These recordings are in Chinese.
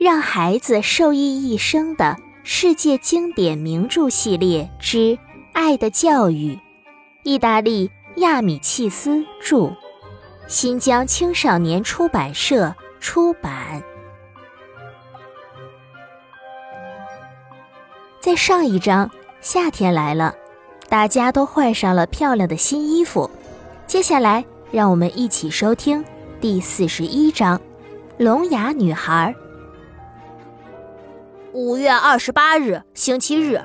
让孩子受益一生的世界经典名著系列之《爱的教育》，意大利亚米契斯著，新疆青少年出版社出版。在上一章，夏天来了，大家都换上了漂亮的新衣服。接下来，让我们一起收听第四十一章《聋哑女孩》。五月二十八日，星期日，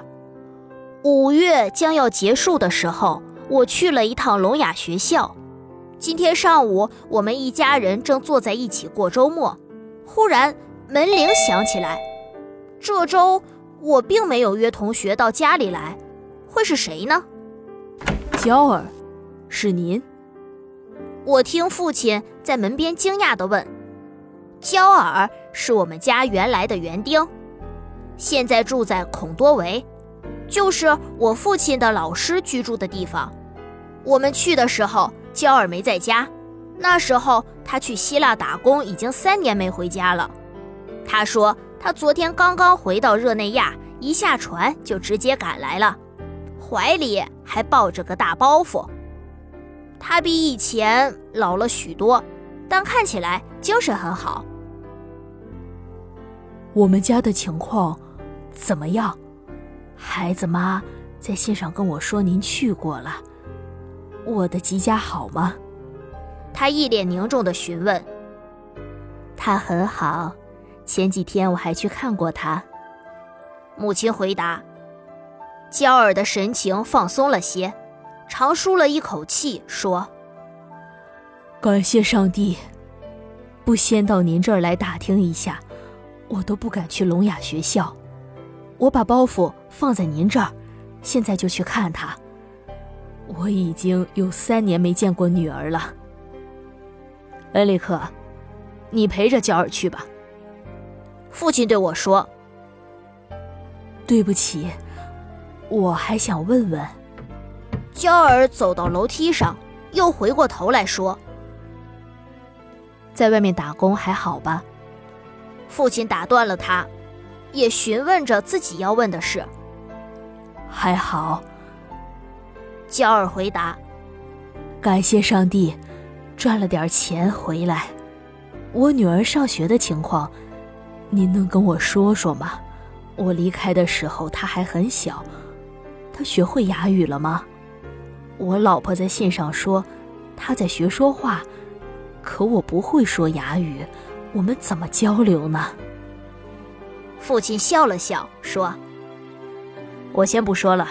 五月将要结束的时候，我去了一趟聋哑学校。今天上午，我们一家人正坐在一起过周末，忽然门铃响起来。这周我并没有约同学到家里来，会是谁呢？娇儿，是您？我听父亲在门边惊讶地问：“娇儿是我们家原来的园丁。”现在住在孔多维，就是我父亲的老师居住的地方。我们去的时候，娇儿没在家。那时候他去希腊打工，已经三年没回家了。他说他昨天刚刚回到热内亚，一下船就直接赶来了，怀里还抱着个大包袱。他比以前老了许多，但看起来精神很好。我们家的情况。怎么样，孩子妈在信上跟我说您去过了。我的吉家好吗？他一脸凝重的询问。他很好，前几天我还去看过他。母亲回答。娇儿的神情放松了些，长舒了一口气，说：“感谢上帝，不先到您这儿来打听一下，我都不敢去聋哑学校。”我把包袱放在您这儿，现在就去看他。我已经有三年没见过女儿了。恩里克，你陪着娇儿去吧。父亲对我说：“对不起，我还想问问。”娇儿走到楼梯上，又回过头来说：“在外面打工还好吧？”父亲打断了他。也询问着自己要问的事。还好，娇儿回答：“感谢上帝，赚了点钱回来。我女儿上学的情况，您能跟我说说吗？我离开的时候她还很小，她学会哑语了吗？我老婆在信上说她在学说话，可我不会说哑语，我们怎么交流呢？”父亲笑了笑，说：“我先不说了，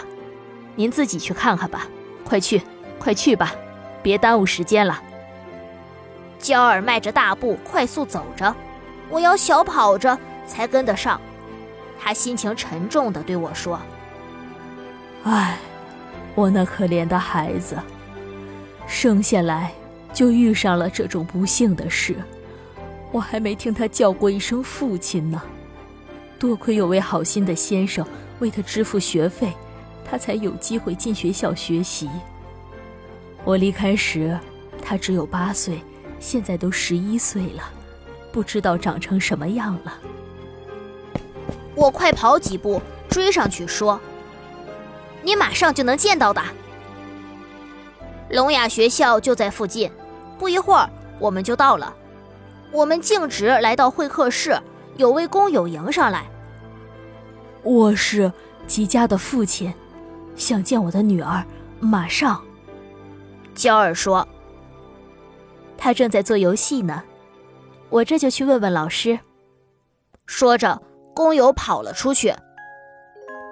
您自己去看看吧。快去，快去吧，别耽误时间了。”娇儿迈着大步快速走着，我要小跑着才跟得上。他心情沉重地对我说：“唉，我那可怜的孩子，生下来就遇上了这种不幸的事，我还没听他叫过一声父亲呢。”多亏有位好心的先生为他支付学费，他才有机会进学校学习。我离开时，他只有八岁，现在都十一岁了，不知道长成什么样了。我快跑几步追上去说：“你马上就能见到的，聋哑学校就在附近，不一会儿我们就到了。”我们径直来到会客室。有位工友迎上来。我是吉家的父亲，想见我的女儿，马上。娇儿说：“他正在做游戏呢，我这就去问问老师。”说着，工友跑了出去。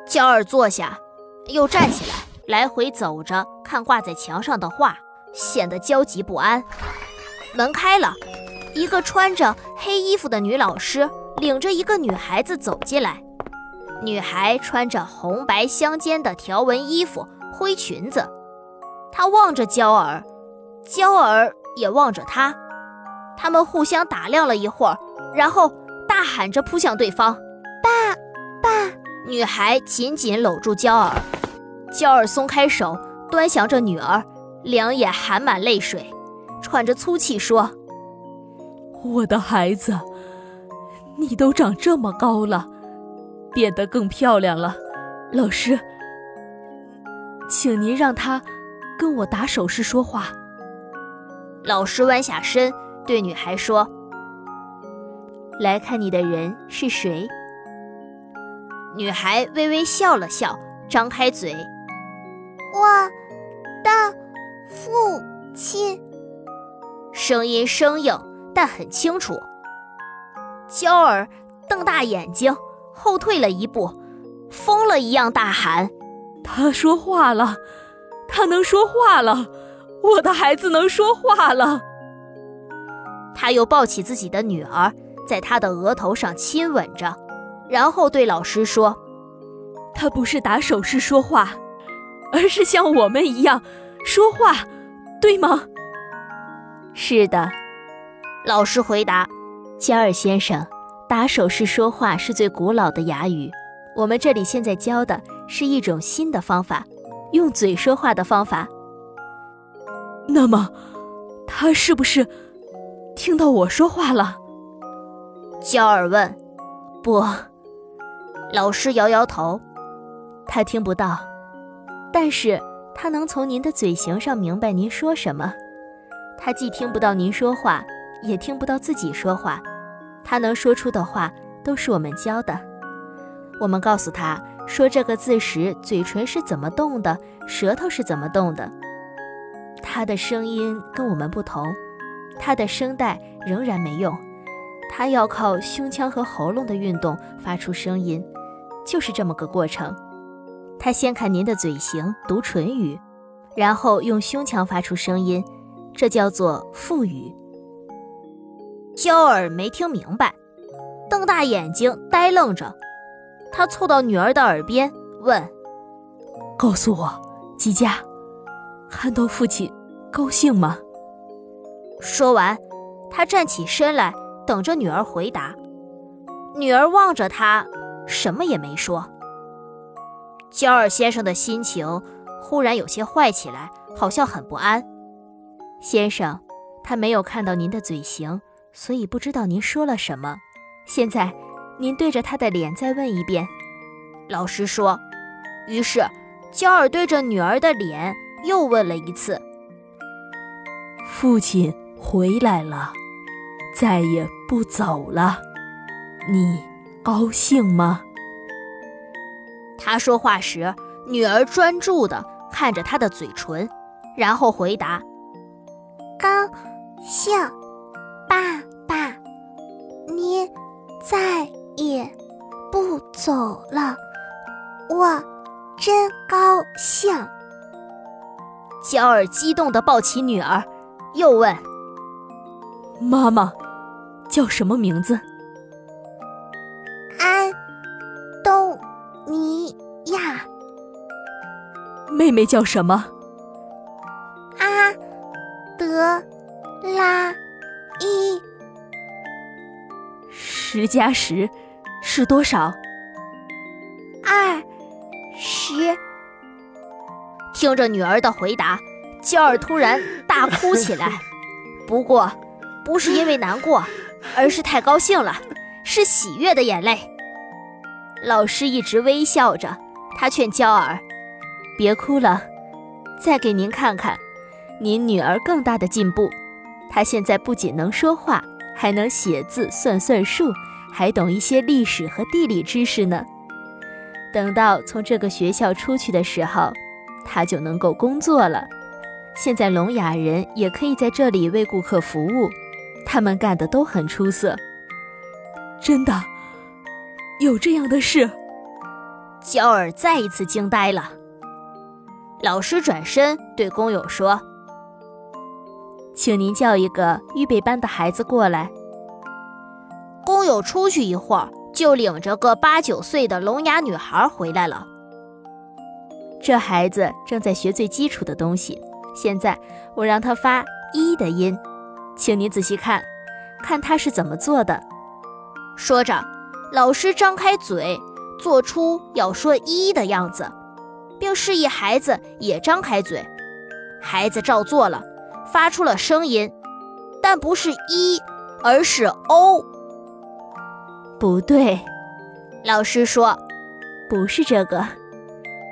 娇儿坐下，又站起来，来回走着，看挂在墙上的画，显得焦急不安。门开了，一个穿着黑衣服的女老师。领着一个女孩子走进来，女孩穿着红白相间的条纹衣服、灰裙子。她望着娇儿，娇儿也望着她。他们互相打量了一会儿，然后大喊着扑向对方：“爸，爸！”女孩紧紧搂住娇儿，娇儿松开手，端详着女儿，两眼含满泪水，喘着粗气说：“我的孩子。”你都长这么高了，变得更漂亮了。老师，请您让他跟我打手势说话。老师弯下身对女孩说：“来看你的人是谁？”女孩微微笑了笑，张开嘴：“我的父亲。”声音生硬，但很清楚。娇儿瞪大眼睛，后退了一步，疯了一样大喊：“他说话了，他能说话了，我的孩子能说话了！”他又抱起自己的女儿，在她的额头上亲吻着，然后对老师说：“他不是打手势说话，而是像我们一样说话，对吗？”“是的。”老师回答。加尔先生，打手势说话是最古老的哑语。我们这里现在教的是一种新的方法，用嘴说话的方法。那么，他是不是听到我说话了？焦尔问。不，老师摇摇头，他听不到，但是他能从您的嘴型上明白您说什么。他既听不到您说话，也听不到自己说话。他能说出的话都是我们教的。我们告诉他说这个字时，嘴唇是怎么动的，舌头是怎么动的。他的声音跟我们不同，他的声带仍然没用，他要靠胸腔和喉咙的运动发出声音，就是这么个过程。他先看您的嘴型读唇语，然后用胸腔发出声音，这叫做腹语。娇儿没听明白，瞪大眼睛呆愣着。他凑到女儿的耳边问：“告诉我，吉佳，看到父亲高兴吗？”说完，他站起身来，等着女儿回答。女儿望着他，什么也没说。焦儿先生的心情忽然有些坏起来，好像很不安。先生，他没有看到您的嘴型。所以不知道您说了什么。现在，您对着他的脸再问一遍。老师说。于是，焦儿对着女儿的脸又问了一次：“父亲回来了，再也不走了，你高兴吗？”他说话时，女儿专注地看着他的嘴唇，然后回答：“高兴。”走了，我真高兴。娇儿激动地抱起女儿，又问：“妈妈叫什么名字？”安东尼亚。妹妹叫什么？阿德拉。伊十加十是多少？二十。听着女儿的回答，娇儿突然大哭起来。不过，不是因为难过，而是太高兴了，是喜悦的眼泪。老师一直微笑着，他劝娇儿：“别哭了，再给您看看您女儿更大的进步。”她现在不仅能说话，还能写字、算算数，还懂一些历史和地理知识呢。等到从这个学校出去的时候，他就能够工作了。现在聋哑人也可以在这里为顾客服务，他们干的都很出色。真的，有这样的事？焦尔再一次惊呆了。老师转身对工友说。请您叫一个预备班的孩子过来。工友出去一会儿，就领着个八九岁的聋哑女孩回来了。这孩子正在学最基础的东西，现在我让他发“一”的音，请你仔细看，看他是怎么做的。说着，老师张开嘴，做出要说“一”的样子，并示意孩子也张开嘴。孩子照做了。发出了声音，但不是一，而是 o。不对，老师说，不是这个。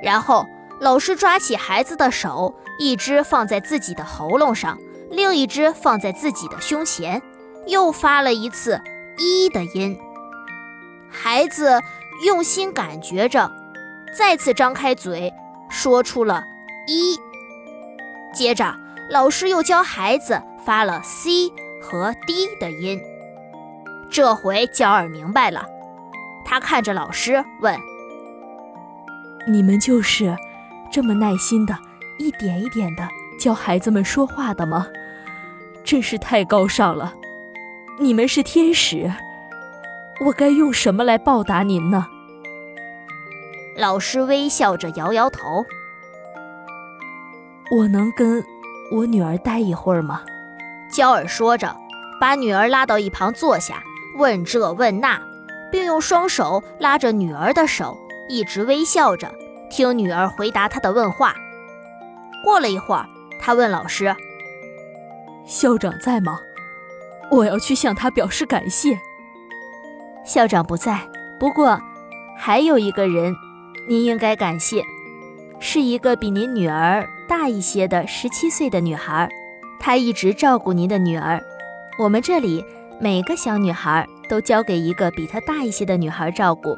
然后老师抓起孩子的手，一只放在自己的喉咙上，另一只放在自己的胸前，又发了一次“一”的音。孩子用心感觉着，再次张开嘴，说出了“一”。接着，老师又教孩子发了 “c” 和 “d” 的音。这回焦尔明白了，他看着老师问：“你们就是这么耐心的，一点一点的教孩子们说话的吗？真是太高尚了！你们是天使。”我该用什么来报答您呢？老师微笑着摇摇头。我能跟我女儿待一会儿吗？焦尔说着，把女儿拉到一旁坐下，问这问那，并用双手拉着女儿的手，一直微笑着听女儿回答他的问话。过了一会儿，他问老师：“校长在吗？我要去向他表示感谢。”校长不在，不过还有一个人，您应该感谢，是一个比您女儿大一些的十七岁的女孩，她一直照顾您的女儿。我们这里每个小女孩都交给一个比她大一些的女孩照顾，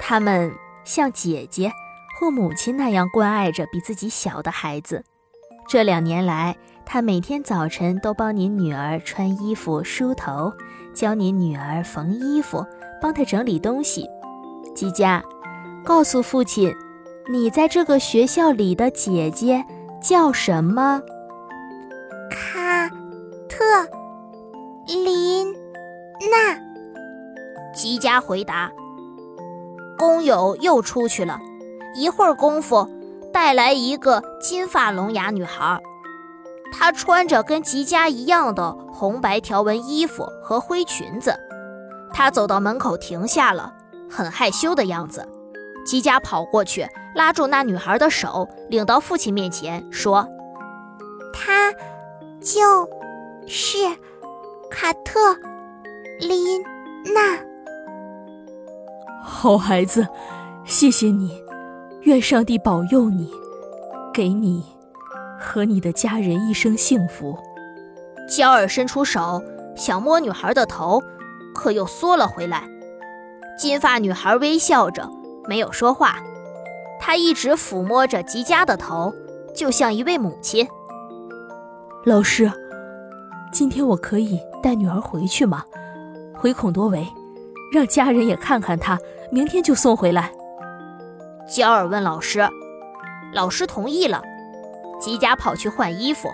她们像姐姐或母亲那样关爱着比自己小的孩子。这两年来，她每天早晨都帮您女儿穿衣服、梳头。教您女儿缝衣服，帮她整理东西。吉佳，告诉父亲，你在这个学校里的姐姐叫什么？家回答。工友又出去了，一会儿功夫，带来一个金发聋哑女孩。她穿着跟吉佳一样的红白条纹衣服和灰裙子，她走到门口停下了，很害羞的样子。吉佳跑过去拉住那女孩的手，领到父亲面前，说：“她就是卡特琳娜。好孩子，谢谢你，愿上帝保佑你，给你。”和你的家人一生幸福。焦尔伸出手想摸女孩的头，可又缩了回来。金发女孩微笑着，没有说话。她一直抚摸着吉佳的头，就像一位母亲。老师，今天我可以带女儿回去吗？回孔多维，让家人也看看他。明天就送回来。焦尔问老师，老师同意了。吉佳跑去换衣服。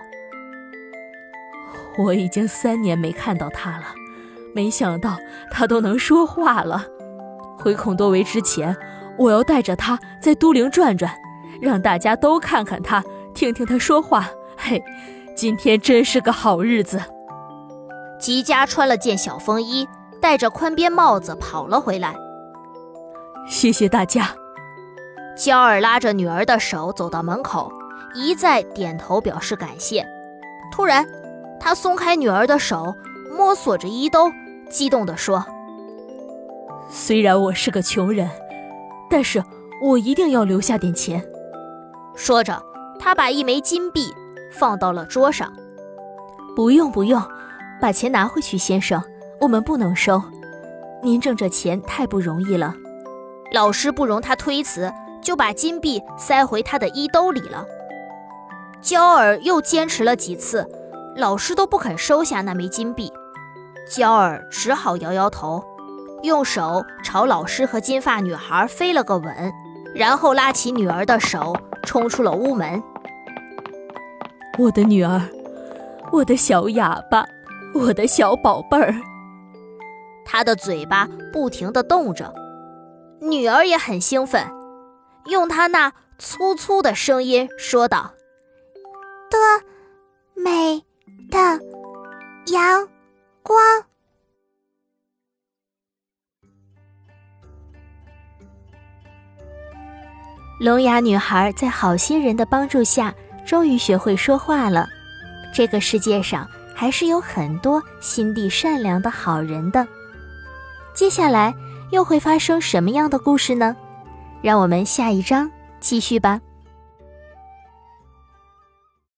我已经三年没看到他了，没想到他都能说话了。回孔多维之前，我要带着他在都灵转转，让大家都看看他，听听他说话。嘿，今天真是个好日子。吉佳穿了件小风衣，戴着宽边帽子跑了回来。谢谢大家。娇儿拉着女儿的手走到门口。一再点头表示感谢。突然，他松开女儿的手，摸索着衣兜，激动地说：“虽然我是个穷人，但是我一定要留下点钱。”说着，他把一枚金币放到了桌上。“不用，不用，把钱拿回去，先生，我们不能收。您挣这钱太不容易了。”老师不容他推辞，就把金币塞回他的衣兜里了。娇儿又坚持了几次，老师都不肯收下那枚金币。娇儿只好摇摇头，用手朝老师和金发女孩飞了个吻，然后拉起女儿的手，冲出了屋门。我的女儿，我的小哑巴，我的小宝贝儿。他的嘴巴不停地动着，女儿也很兴奋，用她那粗粗的声音说道。多美的阳光！聋哑女孩在好心人的帮助下，终于学会说话了。这个世界上还是有很多心地善良的好人的。接下来又会发生什么样的故事呢？让我们下一章继续吧。